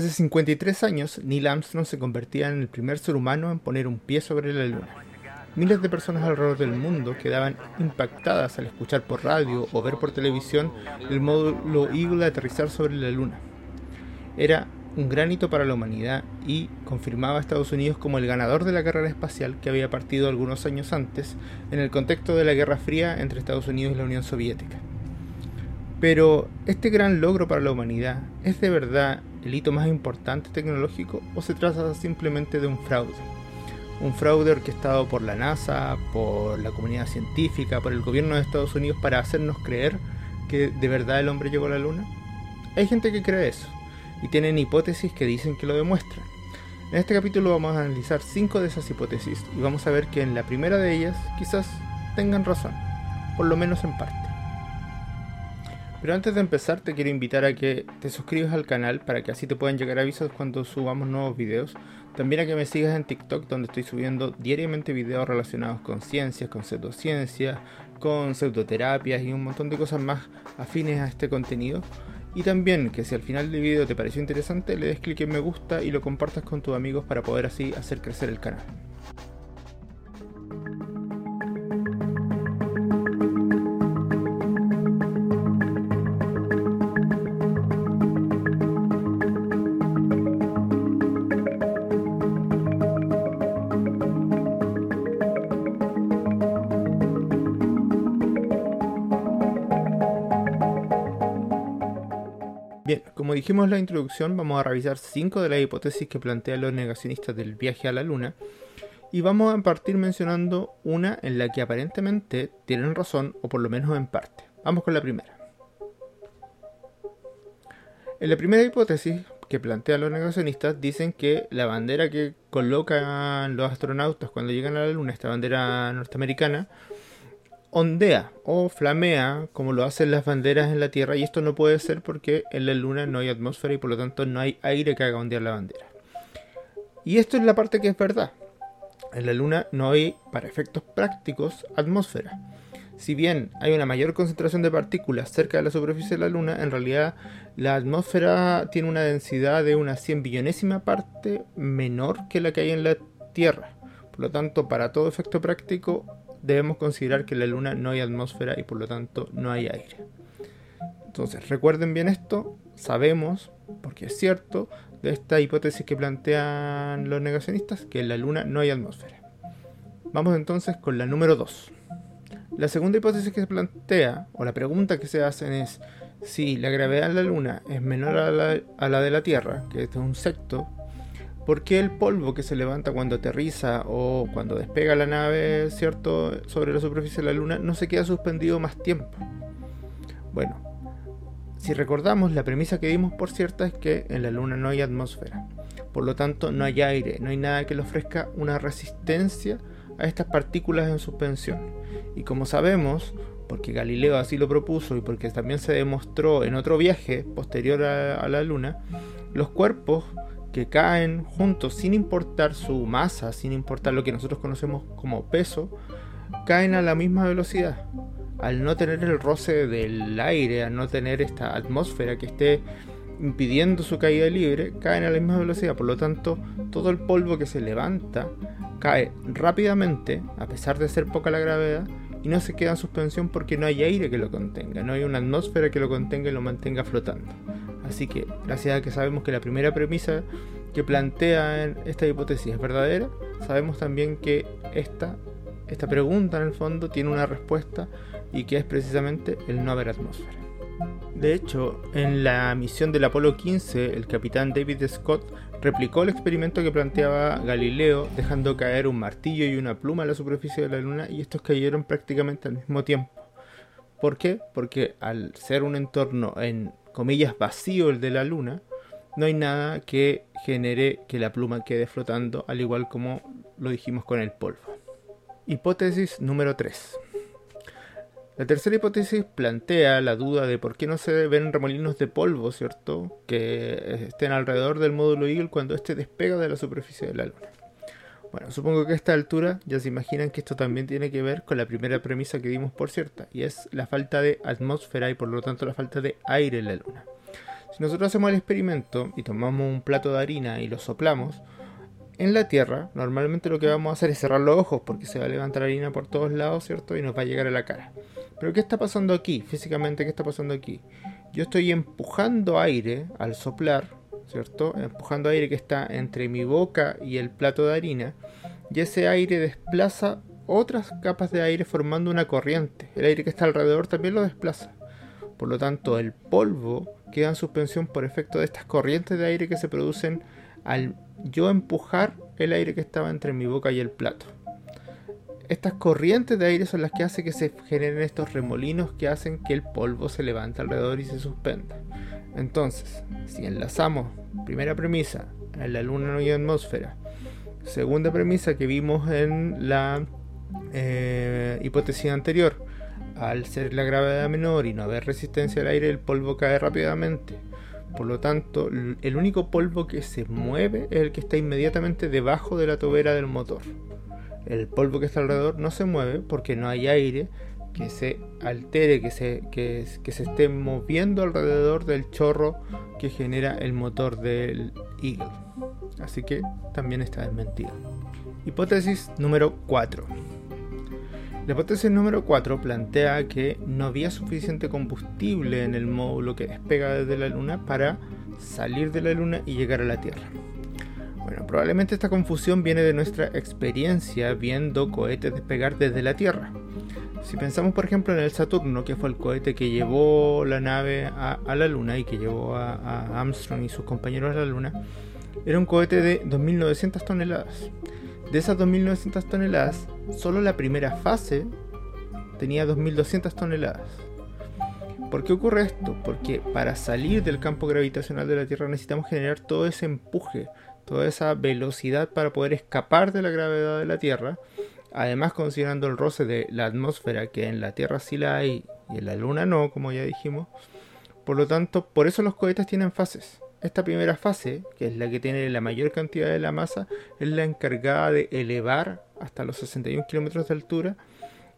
Hace 53 años, Neil Armstrong se convertía en el primer ser humano en poner un pie sobre la Luna. Miles de personas alrededor del mundo quedaban impactadas al escuchar por radio o ver por televisión el módulo Eagle aterrizar sobre la Luna. Era un gran hito para la humanidad y confirmaba a Estados Unidos como el ganador de la carrera espacial que había partido algunos años antes en el contexto de la Guerra Fría entre Estados Unidos y la Unión Soviética. Pero, ¿este gran logro para la humanidad es de verdad el hito más importante tecnológico o se trata simplemente de un fraude? Un fraude orquestado por la NASA, por la comunidad científica, por el gobierno de Estados Unidos para hacernos creer que de verdad el hombre llegó a la Luna. Hay gente que cree eso y tienen hipótesis que dicen que lo demuestran. En este capítulo vamos a analizar 5 de esas hipótesis y vamos a ver que en la primera de ellas quizás tengan razón, por lo menos en parte. Pero antes de empezar te quiero invitar a que te suscribas al canal para que así te puedan llegar avisos cuando subamos nuevos videos. También a que me sigas en TikTok donde estoy subiendo diariamente videos relacionados con ciencias, con pseudociencias, con pseudoterapias y un montón de cosas más afines a este contenido. Y también que si al final del video te pareció interesante le des clic en me gusta y lo compartas con tus amigos para poder así hacer crecer el canal. Como dijimos en la introducción, vamos a revisar 5 de las hipótesis que plantean los negacionistas del viaje a la Luna y vamos a partir mencionando una en la que aparentemente tienen razón o por lo menos en parte. Vamos con la primera. En la primera hipótesis que plantean los negacionistas dicen que la bandera que colocan los astronautas cuando llegan a la Luna, esta bandera norteamericana, ondea o flamea como lo hacen las banderas en la Tierra y esto no puede ser porque en la Luna no hay atmósfera y por lo tanto no hay aire que haga ondear la bandera. Y esto es la parte que es verdad. En la Luna no hay, para efectos prácticos, atmósfera. Si bien hay una mayor concentración de partículas cerca de la superficie de la Luna, en realidad la atmósfera tiene una densidad de una 100 billonésima parte menor que la que hay en la Tierra. Por lo tanto, para todo efecto práctico, debemos considerar que en la Luna no hay atmósfera y por lo tanto no hay aire. Entonces, recuerden bien esto, sabemos, porque es cierto, de esta hipótesis que plantean los negacionistas, que en la Luna no hay atmósfera. Vamos entonces con la número 2. La segunda hipótesis que se plantea, o la pregunta que se hacen es, si la gravedad en la Luna es menor a la, a la de la Tierra, que es un secto, ¿Por qué el polvo que se levanta cuando aterriza o cuando despega la nave, cierto, sobre la superficie de la Luna, no se queda suspendido más tiempo? Bueno, si recordamos, la premisa que dimos por cierta es que en la Luna no hay atmósfera. Por lo tanto, no hay aire, no hay nada que le ofrezca una resistencia a estas partículas en suspensión. Y como sabemos, porque Galileo así lo propuso y porque también se demostró en otro viaje posterior a la Luna, los cuerpos que caen juntos sin importar su masa, sin importar lo que nosotros conocemos como peso, caen a la misma velocidad. Al no tener el roce del aire, al no tener esta atmósfera que esté impidiendo su caída libre, caen a la misma velocidad. Por lo tanto, todo el polvo que se levanta cae rápidamente, a pesar de ser poca la gravedad, y no se queda en suspensión porque no hay aire que lo contenga, no hay una atmósfera que lo contenga y lo mantenga flotando. Así que, gracias a que sabemos que la primera premisa que plantea esta hipótesis es verdadera, sabemos también que esta, esta pregunta en el fondo tiene una respuesta y que es precisamente el no haber atmósfera. De hecho, en la misión del Apolo 15, el capitán David Scott replicó el experimento que planteaba Galileo, dejando caer un martillo y una pluma a la superficie de la Luna y estos cayeron prácticamente al mismo tiempo. ¿Por qué? Porque al ser un entorno en comillas, vacío el de la luna, no hay nada que genere que la pluma quede flotando, al igual como lo dijimos con el polvo. Hipótesis número 3. La tercera hipótesis plantea la duda de por qué no se ven remolinos de polvo, ¿cierto? Que estén alrededor del módulo Eagle cuando éste despega de la superficie de la Luna. Bueno, supongo que a esta altura ya se imaginan que esto también tiene que ver con la primera premisa que dimos por cierta, y es la falta de atmósfera y por lo tanto la falta de aire en la Luna. Si nosotros hacemos el experimento y tomamos un plato de harina y lo soplamos, en la Tierra normalmente lo que vamos a hacer es cerrar los ojos porque se va a levantar harina por todos lados, ¿cierto? Y nos va a llegar a la cara. Pero ¿qué está pasando aquí? Físicamente, ¿qué está pasando aquí? Yo estoy empujando aire al soplar, ¿cierto? Empujando aire que está entre mi boca y el plato de harina. Y ese aire desplaza otras capas de aire formando una corriente. El aire que está alrededor también lo desplaza. Por lo tanto, el polvo queda en suspensión por efecto de estas corrientes de aire que se producen al yo empujar el aire que estaba entre mi boca y el plato. Estas corrientes de aire son las que hacen que se generen estos remolinos que hacen que el polvo se levante alrededor y se suspenda. Entonces, si enlazamos primera premisa, en la luna no hay atmósfera, segunda premisa que vimos en la eh, hipótesis anterior, al ser la gravedad menor y no haber resistencia al aire, el polvo cae rápidamente. Por lo tanto, el único polvo que se mueve es el que está inmediatamente debajo de la tobera del motor. El polvo que está alrededor no se mueve porque no hay aire que se altere, que se, que, se esté moviendo alrededor del chorro que genera el motor del Eagle. Así que también está desmentido. Hipótesis número 4. La hipótesis número 4 plantea que no había suficiente combustible en el módulo que despega desde la Luna para salir de la Luna y llegar a la Tierra. Bueno, probablemente esta confusión viene de nuestra experiencia viendo cohetes despegar desde la Tierra. Si pensamos por ejemplo en el Saturno, que fue el cohete que llevó la nave a, la Luna y que llevó a, a Armstrong y sus compañeros a la Luna, era un cohete de 2.900 toneladas. De esas 2.900 toneladas, solo la primera fase tenía 2.200 toneladas. ¿Por qué ocurre esto? Porque para salir del campo gravitacional de la Tierra necesitamos generar todo ese empuje, toda esa velocidad para poder escapar de la gravedad de la Tierra. Además, considerando el roce de la atmósfera, que en la Tierra sí la hay y en la Luna no, como ya dijimos. Por lo tanto, por eso los cohetes tienen fases. Esta primera fase, que es la que tiene la mayor cantidad de la masa, es la encargada de elevar hasta los 61 kilómetros de altura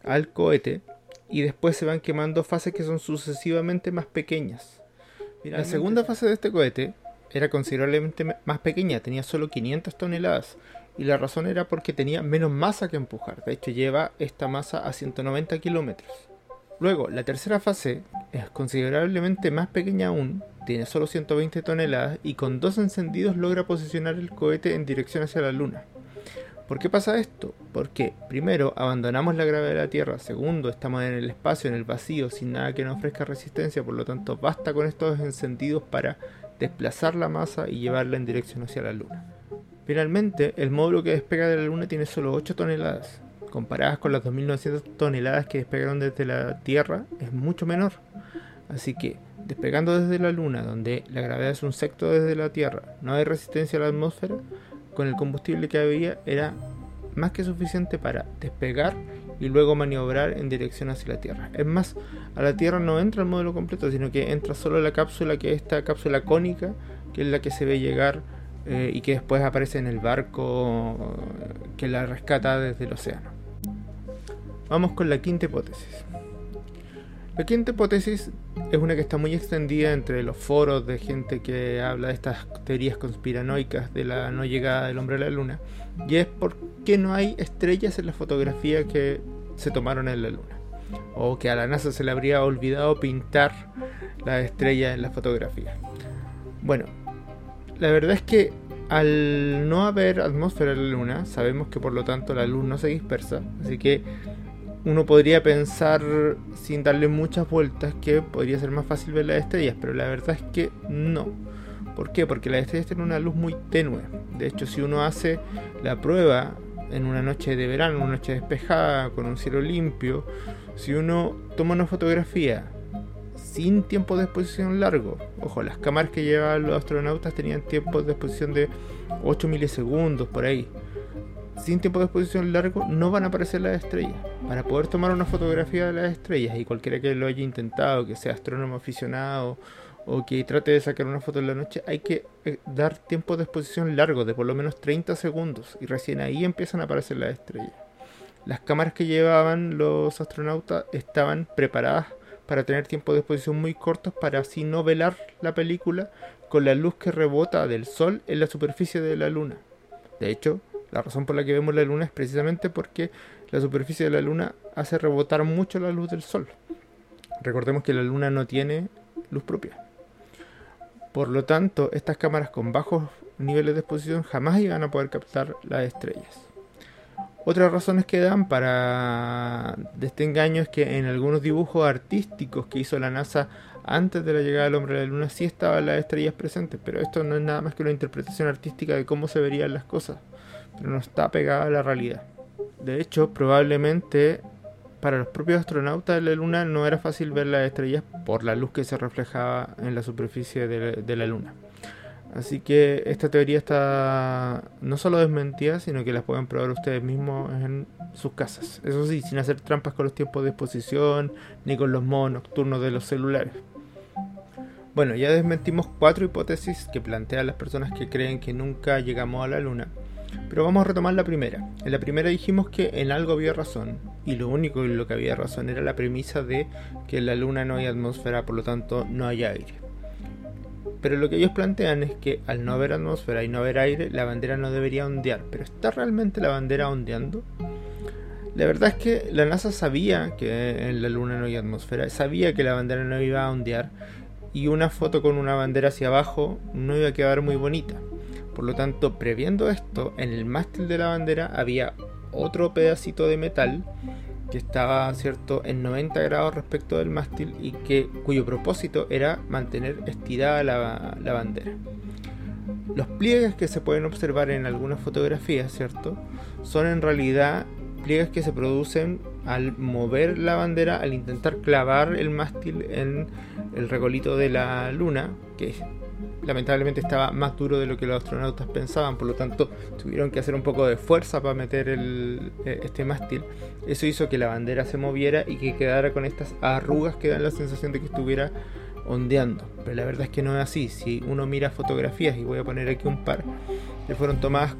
al cohete y después se van quemando fases que son sucesivamente más pequeñas. la segunda fase de este cohete era considerablemente más pequeña, tenía solo 500 toneladas y la razón era porque tenía menos masa que empujar, de hecho lleva esta masa a 190 kilómetros. Luego, la tercera fase es considerablemente más pequeña aún, tiene solo 120 toneladas y con dos encendidos logra posicionar el cohete en dirección hacia la Luna. ¿Por qué pasa esto? Porque, primero, abandonamos la gravedad de la Tierra, segundo, estamos en el espacio, en el vacío, sin nada que nos ofrezca resistencia, por lo tanto, basta con estos encendidos para desplazar la masa y llevarla en dirección hacia la Luna. Finalmente, el módulo que despega de la Luna tiene solo 8 toneladas, comparadas con las 2.900 toneladas que despegaron desde la Tierra, es mucho menor. Así que, despegando desde la Luna, donde la gravedad es un secto desde la Tierra, no hay resistencia a la atmósfera, con el combustible que había era más que suficiente para despegar y luego maniobrar en dirección hacia la Tierra. Es más, a la Tierra no entra el módulo completo, sino que entra solo la cápsula, que es esta cápsula cónica, que es la que se ve llegar eh, y que después aparece en el barco que la rescata desde el océano. Vamos con la quinta hipótesis. La quinta hipótesis es una que está muy extendida entre los foros de gente que habla de estas teorías conspiranoicas de la no llegada del hombre a la luna, y es por qué no hay estrellas en la fotografía que se tomaron en la luna, o que a la NASA se le habría olvidado pintar las estrellas en la fotografía. Bueno, la verdad es que al no haber atmósfera en la luna, sabemos que por lo tanto la luz no se dispersa, así que uno podría pensar sin darle muchas vueltas que podría ser más fácil ver las estrellas, pero la verdad es que no. ¿Por qué? Porque las estrellas tienen una luz muy tenue. De hecho, si uno hace la prueba en una noche de verano, una noche despejada, con un cielo limpio, si uno toma una fotografía sin tiempo de exposición largo, ojo, las cámaras que llevaban los astronautas tenían tiempos de exposición de 8 milisegundos por ahí sin tiempo de exposición largo no van a aparecer las estrellas. Para poder tomar una fotografía de las estrellas y cualquiera que lo haya intentado, que sea astrónomo aficionado o que trate de sacar una foto en la noche, hay que eh, dar tiempo de exposición largo, de por lo menos 30 segundos, y recién ahí empiezan a aparecer las estrellas. Las cámaras que llevaban los astronautas estaban preparadas para tener tiempos de exposición muy cortos para así no velar la película con la luz que rebota del sol en la superficie de la luna. De hecho, la razón por la que vemos la luna es precisamente porque la superficie de la luna hace rebotar mucho la luz del sol. Recordemos que la luna no tiene luz propia. Por lo tanto, estas cámaras con bajos niveles de exposición jamás iban a poder captar las estrellas. Otras razones que dan para de este engaño es que en algunos dibujos artísticos que hizo la NASA antes de la llegada del hombre a la luna sí estaban las estrellas presentes, pero esto no es nada más que una interpretación artística de cómo se verían las cosas, pero no está pegada a la realidad. De hecho, probablemente para los propios astronautas de la Luna no era fácil ver las estrellas por la luz que se reflejaba en la superficie de la, Luna. Así que esta teoría está no solo desmentida, sino que la pueden probar ustedes mismos en sus casas. Eso sí, sin hacer trampas con los tiempos de exposición ni con los modos nocturnos de los celulares. Bueno, ya desmentimos cuatro hipótesis que plantean las personas que creen que nunca llegamos a la Luna. Pero vamos a retomar la primera. En la primera dijimos que en algo había razón, y lo único en lo que había razón era la premisa de que en la Luna no hay atmósfera, por lo tanto no hay aire. Pero lo que ellos plantean es que al no haber atmósfera y no haber aire, la bandera no debería ondear. ¿Pero está realmente la bandera ondeando? La verdad es que la NASA sabía que en la Luna no hay atmósfera, sabía que la bandera no iba a ondear y una foto con una bandera hacia abajo no iba a quedar muy bonita. Por lo tanto, previendo esto, en el mástil de la bandera había otro pedacito de metal que estaba cierto en 90 grados respecto del mástil y que cuyo propósito era mantener estirada la, bandera. Los pliegues que se pueden observar en algunas fotografías, ¿cierto? Son en realidad pliegues que se producen al mover la bandera, al intentar clavar el mástil en el regolito de la luna, que lamentablemente estaba más duro de lo que los astronautas pensaban, por lo tanto tuvieron que hacer un poco de fuerza para meter eh, este mástil. Eso hizo que la bandera se moviera y que quedara con estas arrugas que dan la sensación de que estuviera ondeando. Pero la verdad es que no es así. Si uno mira fotografías, y voy a poner aquí un par, que fueron tomadas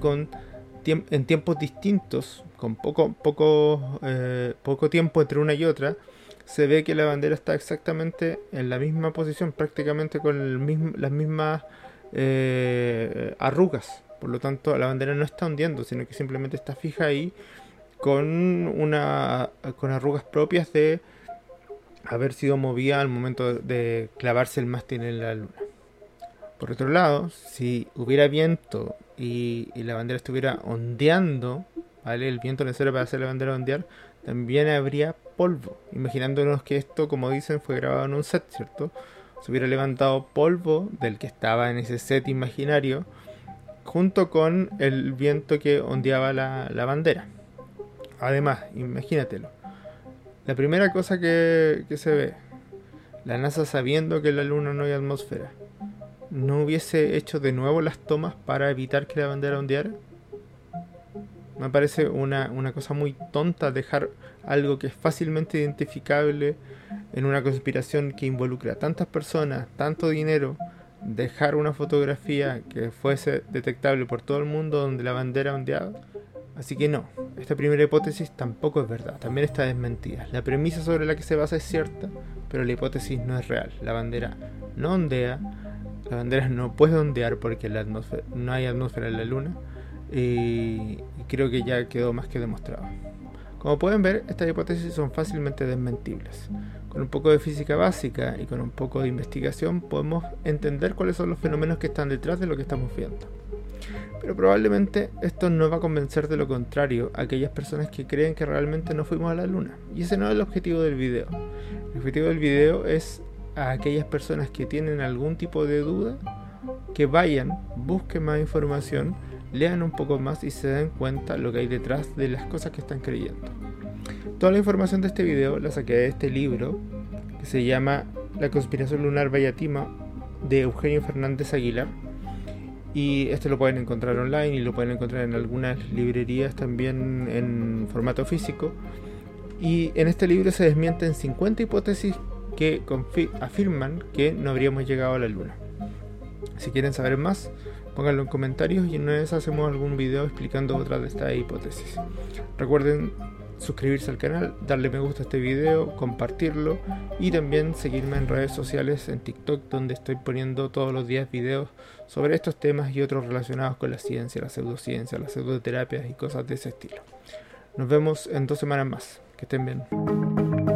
en tiempos distintos, con poco, poco, eh, poco tiempo entre una y otra, se ve que la bandera está exactamente en la misma posición, prácticamente con las mismas eh, arrugas. Por lo tanto, la bandera no está hundiendo, sino que simplemente está fija ahí con una arrugas propias de haber sido movida al momento de clavarse el mástil en la luna. Por otro lado, si hubiera viento y, y la bandera estuviera ondeando, El viento necesario para hacer la bandera ondear, también habría polvo. Imaginándonos que esto, como dicen, fue grabado en un set, ¿cierto? Se hubiera levantado polvo del que estaba en ese set imaginario, junto con el viento que ondeaba la, bandera. Además, imagínatelo. La primera cosa que, que se ve, la NASA sabiendo que en la Luna no hay atmósfera, ¿no hubiese hecho de nuevo las tomas para evitar que la bandera ondeara? Me parece una, cosa muy tonta dejar algo que es fácilmente identificable en una conspiración que involucra a tantas personas, tanto dinero, dejar una fotografía que fuese detectable por todo el mundo donde la bandera ondeaba. Así que no, esta primera hipótesis tampoco es verdad, también está desmentida. La premisa sobre la que se basa es cierta, pero la hipótesis no es real. La bandera no ondea, la bandera no puede ondear porque la no hay atmósfera en la luna y creo que ya quedó más que demostrado. Como pueden ver, estas hipótesis son fácilmente desmentibles. Con un poco de física básica y con un poco de investigación podemos entender cuáles son los fenómenos que están detrás de lo que estamos viendo. Pero probablemente esto no va a convencer de lo contrario a aquellas personas que creen que realmente no fuimos a la luna. Y ese no es el objetivo del video. El objetivo del video es a aquellas personas que tienen algún tipo de duda que vayan, busquen más información lean un poco más y se den cuenta lo que hay detrás de las cosas que están creyendo. Toda la información de este video la saqué de este libro que se llama La conspiración lunar Vallatima de Eugenio Fernández Aguilar. Y este lo pueden encontrar online y lo pueden encontrar en algunas librerías también en formato físico. Y en este libro se desmienten 50 hipótesis que afirman que no habríamos llegado a la luna. Si quieren saber más, Pónganlo en comentarios y en una vez hacemos algún video explicando otra de estas hipótesis. Recuerden suscribirse al canal, darle me gusta a este video, compartirlo y también seguirme en redes sociales en TikTok donde estoy poniendo todos los días videos sobre estos temas y otros relacionados con la ciencia, la pseudociencia, las pseudoterapias y cosas de ese estilo. Nos vemos en dos semanas más. Que estén bien.